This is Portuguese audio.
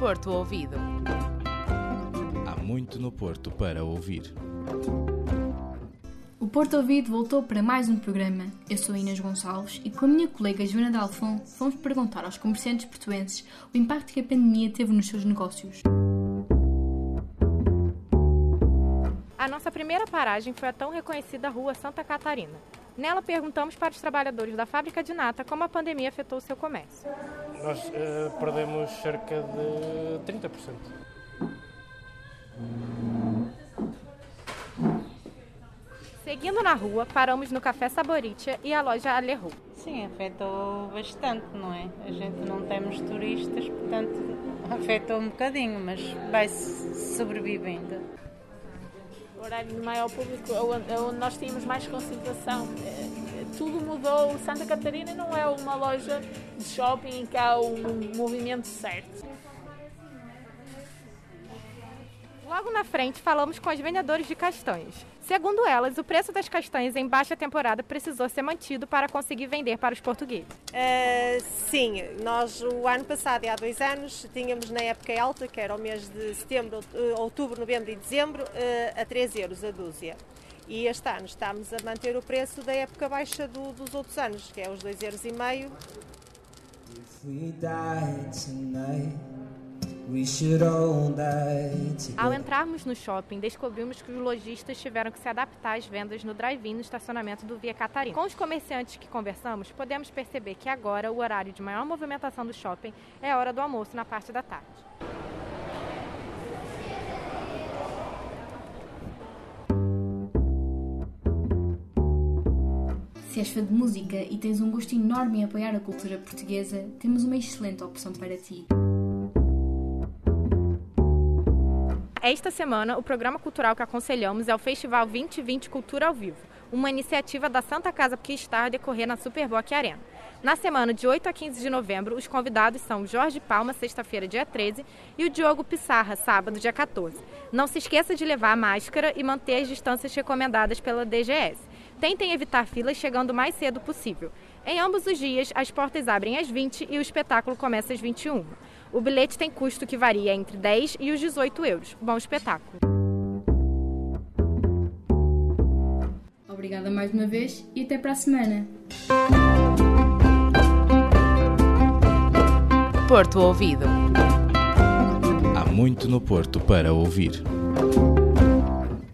Porto Ouvido. Há muito no Porto para ouvir. O Porto Ouvido voltou para mais um programa. Eu sou Inês Gonçalves e com a minha colega Joana Dalfon fomos perguntar aos comerciantes portuenses o impacto que a pandemia teve nos seus negócios. A nossa primeira paragem foi a tão reconhecida Rua Santa Catarina. Nela perguntamos para os trabalhadores da fábrica de nata como a pandemia afetou o seu comércio. Nós eh, perdemos cerca de 30%. Seguindo na rua, paramos no Café Saboritia e a loja Aleru. Sim, afetou bastante, não é? A gente não temos turistas, portanto afetou um bocadinho, mas vai-se sobrevivendo. O horário de maior público, onde onde nós tínhamos mais concentração. Eh, Tudo mudou. Santa Catarina não é uma loja de shopping em que há um movimento certo. Logo na frente, falamos com os vendedores de castanhas. Segundo elas, o preço das castanhas em baixa temporada precisou ser mantido para conseguir vender para os portugueses. Uh, sim, nós o ano passado e há dois anos tínhamos na época alta, que era o mês de setembro, uh, outubro, novembro e dezembro, uh, a 3 euros a dúzia. E este ano estamos a manter o preço da época baixa do- dos outros anos, que é os 2,5 euros. E meio. If we die tonight, Ao entrarmos no shopping, descobrimos que os lojistas tiveram que se adaptar às vendas no drive-in no estacionamento do Via Catarina. Com os comerciantes que conversamos, podemos perceber que agora o horário de maior movimentação do shopping é a hora do almoço na parte da tarde. Se és fã de música e tens um gosto enorme em apoiar a cultura portuguesa, temos uma excelente opção para ti. Esta semana, o programa cultural que aconselhamos é o Festival 2020 Cultura ao Vivo, uma iniciativa da Santa Casa que está a decorrer na Superboc Arena. Na semana de 8 a 15 de novembro, os convidados são Jorge Palma, sexta-feira, dia 13, e o Diogo Pissarra, sábado, dia 14. Não se esqueça de levar a máscara e manter as distâncias recomendadas pela DGS. Tentem evitar filas chegando o mais cedo possível. Em ambos os dias, as portas abrem às 20 e o espetáculo começa às 21. O bilhete tem custo que varia entre 10 e os 18 euros. Bom espetáculo! Obrigada mais uma vez e até para a semana. Porto Ouvido. Há muito no Porto para ouvir.